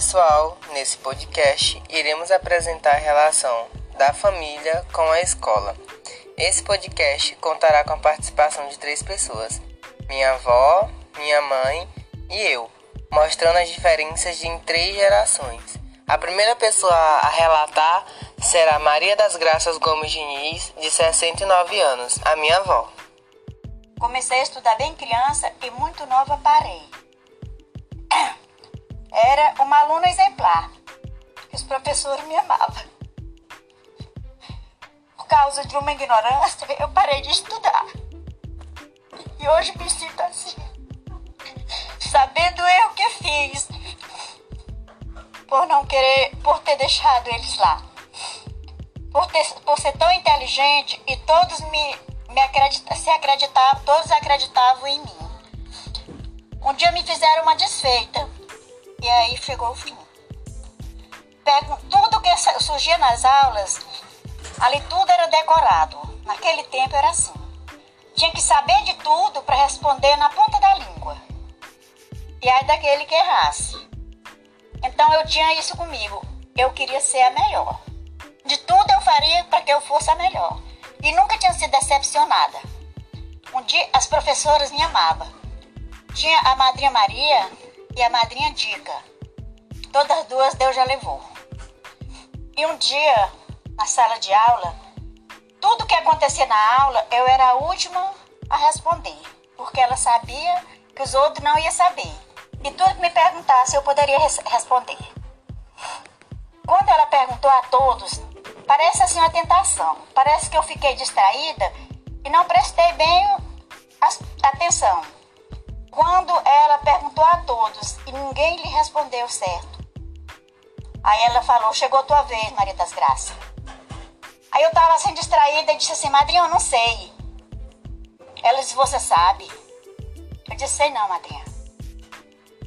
pessoal, nesse podcast iremos apresentar a relação da família com a escola. Esse podcast contará com a participação de três pessoas: minha avó, minha mãe e eu, mostrando as diferenças em três gerações. A primeira pessoa a relatar será Maria das Graças Gomes Diniz, de 69 anos, a minha avó. Comecei a estudar bem criança e muito nova parei. Era uma aluna exemplar. Os professores me amavam. Por causa de uma ignorância, eu parei de estudar. E hoje me sinto assim. Sabendo eu que fiz. Por não querer, por ter deixado eles lá. Por, ter, por ser tão inteligente e todos me, me acredita, se acreditavam, todos acreditavam em mim. Um dia me fizeram uma desfeita e aí chegou o fim. Tudo que surgia nas aulas, ali tudo era decorado. Naquele tempo era assim. Tinha que saber de tudo para responder na ponta da língua. E aí daquele que errasse. Então eu tinha isso comigo. Eu queria ser a melhor. De tudo eu faria para que eu fosse a melhor. E nunca tinha sido decepcionada. Um dia as professoras me amavam. Tinha a madrinha Maria e a madrinha Dica. Todas duas Deus já levou. E um dia, na sala de aula, tudo que acontecia na aula, eu era a última a responder, porque ela sabia que os outros não iam saber. E tudo que me perguntasse, eu poderia res responder. Quando ela perguntou a todos, parece assim uma tentação. Parece que eu fiquei distraída e não prestei bem atenção. Quando ela perguntou a todos e ninguém lhe respondeu certo. Aí ela falou: Chegou tua vez, Maria das Graças. Aí eu tava assim distraída e disse assim: Madrinha, eu não sei. Ela disse: Você sabe? Eu disse: Sei não, madrinha.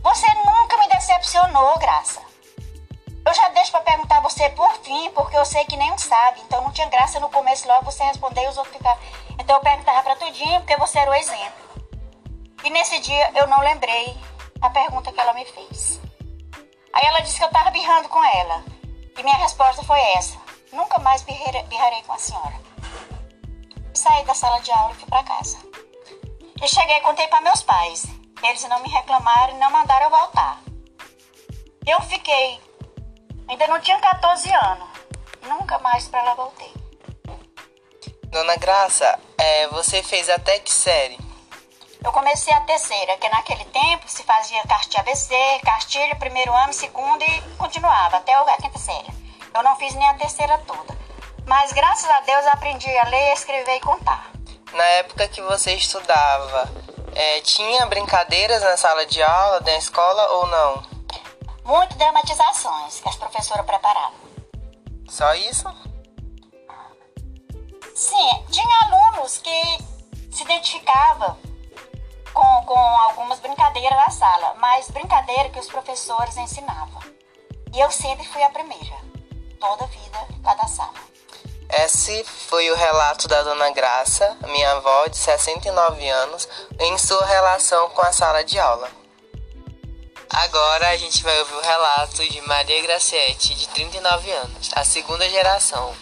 Você nunca me decepcionou, Graça. Eu já deixo para perguntar você por fim, porque eu sei que nenhum sabe. Então não tinha graça no começo logo você responder e os outros ficavam. Então eu perguntava para tudinho, porque você era o exemplo. E nesse dia eu não lembrei a pergunta que ela me fez. Aí ela disse que eu estava birrando com ela. E minha resposta foi essa: nunca mais birrarei com a senhora. Saí da sala de aula e fui para casa. E cheguei e contei para meus pais. Eles não me reclamaram e não mandaram eu voltar. Eu fiquei. Ainda não tinha 14 anos. Nunca mais para lá voltei. Dona Graça, é, você fez até que série? Eu comecei a terceira, que naquele tempo se fazia cartilha ABC, cartilha, primeiro ano, segundo e continuava até a quinta série. Eu não fiz nem a terceira toda. Mas graças a Deus aprendi a ler, escrever e contar. Na época que você estudava, é, tinha brincadeiras na sala de aula da escola ou não? Muitas dramatizações que as professoras preparavam. Só isso? Sim, tinha alunos que se identificavam com, com algumas brincadeiras na sala, mas brincadeira que os professores ensinavam. E eu sempre fui a primeira, toda a vida lá da sala. Esse foi o relato da Dona Graça, minha avó de 69 anos, em sua relação com a sala de aula. Agora a gente vai ouvir o relato de Maria Graciete, de 39 anos, a segunda geração.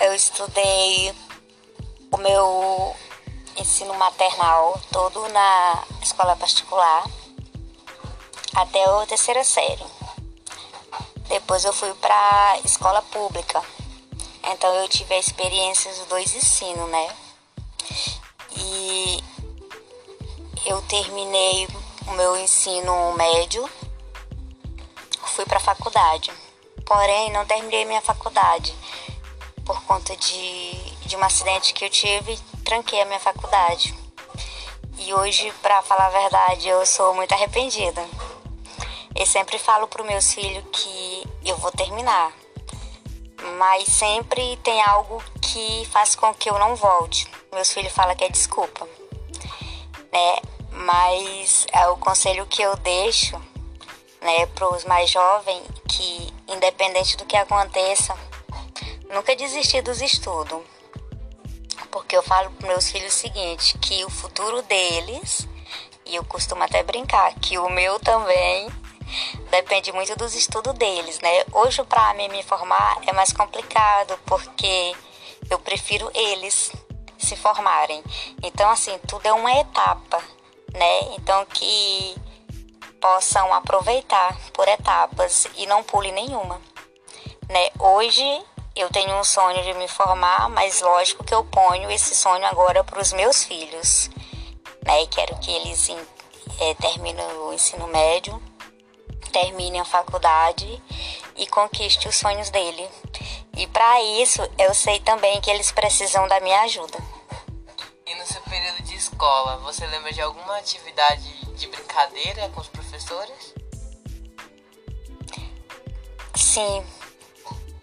Eu estudei o meu ensino maternal todo na escola particular até a terceira série. Depois eu fui para escola pública. Então eu tive a experiência dos dois ensinos, né? E eu terminei o meu ensino médio, fui para a faculdade. Porém, não terminei minha faculdade por conta de, de um acidente que eu tive tranquei a minha faculdade. E hoje, para falar a verdade, eu sou muito arrependida. Eu sempre falo para meus filhos que eu vou terminar, mas sempre tem algo que faz com que eu não volte. Meus filhos falam que é desculpa, né? Mas é o conselho que eu deixo, né, para os mais jovens que, independente do que aconteça, nunca desistir dos estudos porque eu falo para meus filhos o seguinte, que o futuro deles, e eu costumo até brincar, que o meu também depende muito dos estudos deles, né? Hoje para mim me formar é mais complicado porque eu prefiro eles se formarem. Então assim, tudo é uma etapa, né? Então que possam aproveitar por etapas e não pule nenhuma, né? Hoje eu tenho um sonho de me formar, mas lógico que eu ponho esse sonho agora para os meus filhos, né? E quero que eles é, terminem o ensino médio, terminem a faculdade e conquistem os sonhos dele. E para isso, eu sei também que eles precisam da minha ajuda. E no seu período de escola, você lembra de alguma atividade de brincadeira com os professores? Sim,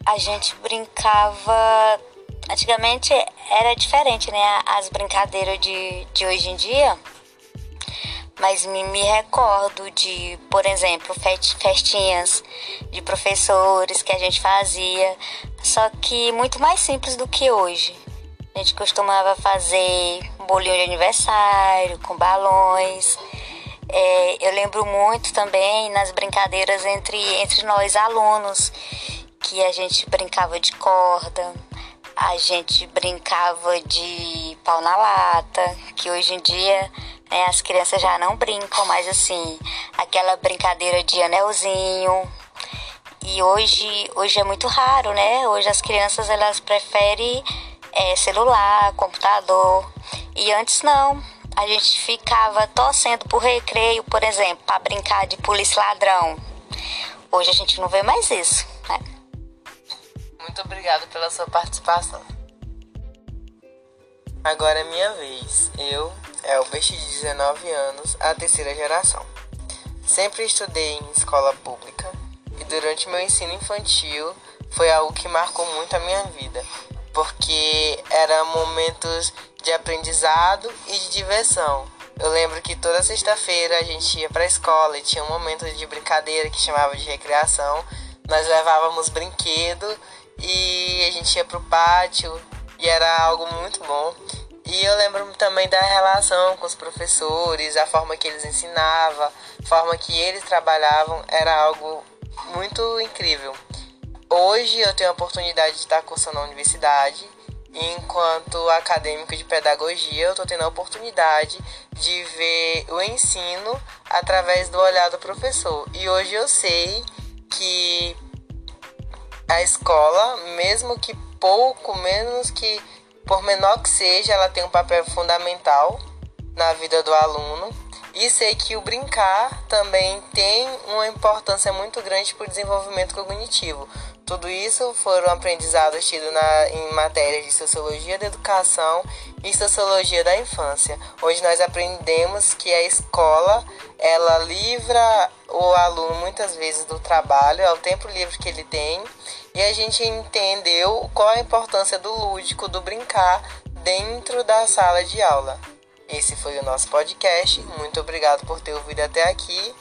a gente brincava. Antigamente era diferente, né? As brincadeiras de, de hoje em dia. Mas me, me recordo de, por exemplo, festinhas de professores que a gente fazia, só que muito mais simples do que hoje. A gente costumava fazer bolinho de aniversário com balões. É, eu lembro muito também nas brincadeiras entre, entre nós alunos que a gente brincava de corda, a gente brincava de pau na lata, que hoje em dia né, as crianças já não brincam, mas assim, aquela brincadeira de anelzinho. E hoje, hoje é muito raro, né? Hoje as crianças elas preferem é, celular, computador. E antes não. A gente ficava torcendo por recreio, por exemplo, para brincar de polícia ladrão. Hoje a gente não vê mais isso, né? Muito obrigado pela sua participação. Agora é minha vez. Eu, Elbert, de 19 anos, a terceira geração. Sempre estudei em escola pública e durante meu ensino infantil foi algo que marcou muito a minha vida, porque eram momentos de aprendizado e de diversão. Eu lembro que toda sexta-feira a gente ia para a escola e tinha um momento de brincadeira que chamava de recreação. Nós levávamos brinquedo e a gente ia pro pátio e era algo muito bom. E eu lembro também da relação com os professores, a forma que eles ensinavam, a forma que eles trabalhavam, era algo muito incrível. Hoje eu tenho a oportunidade de estar cursando na universidade e enquanto acadêmico de pedagogia, eu estou tendo a oportunidade de ver o ensino através do olhar do professor. E hoje eu sei que a escola, mesmo que pouco, menos que por menor que seja, ela tem um papel fundamental na vida do aluno. E sei que o brincar também tem uma importância muito grande para o desenvolvimento cognitivo. Tudo isso foram aprendizados tidos na, em matérias de Sociologia da Educação e Sociologia da Infância, onde nós aprendemos que a escola ela livra o aluno muitas vezes do trabalho, ao tempo livre que ele tem, e a gente entendeu qual a importância do lúdico, do brincar dentro da sala de aula. Esse foi o nosso podcast. Muito obrigado por ter ouvido até aqui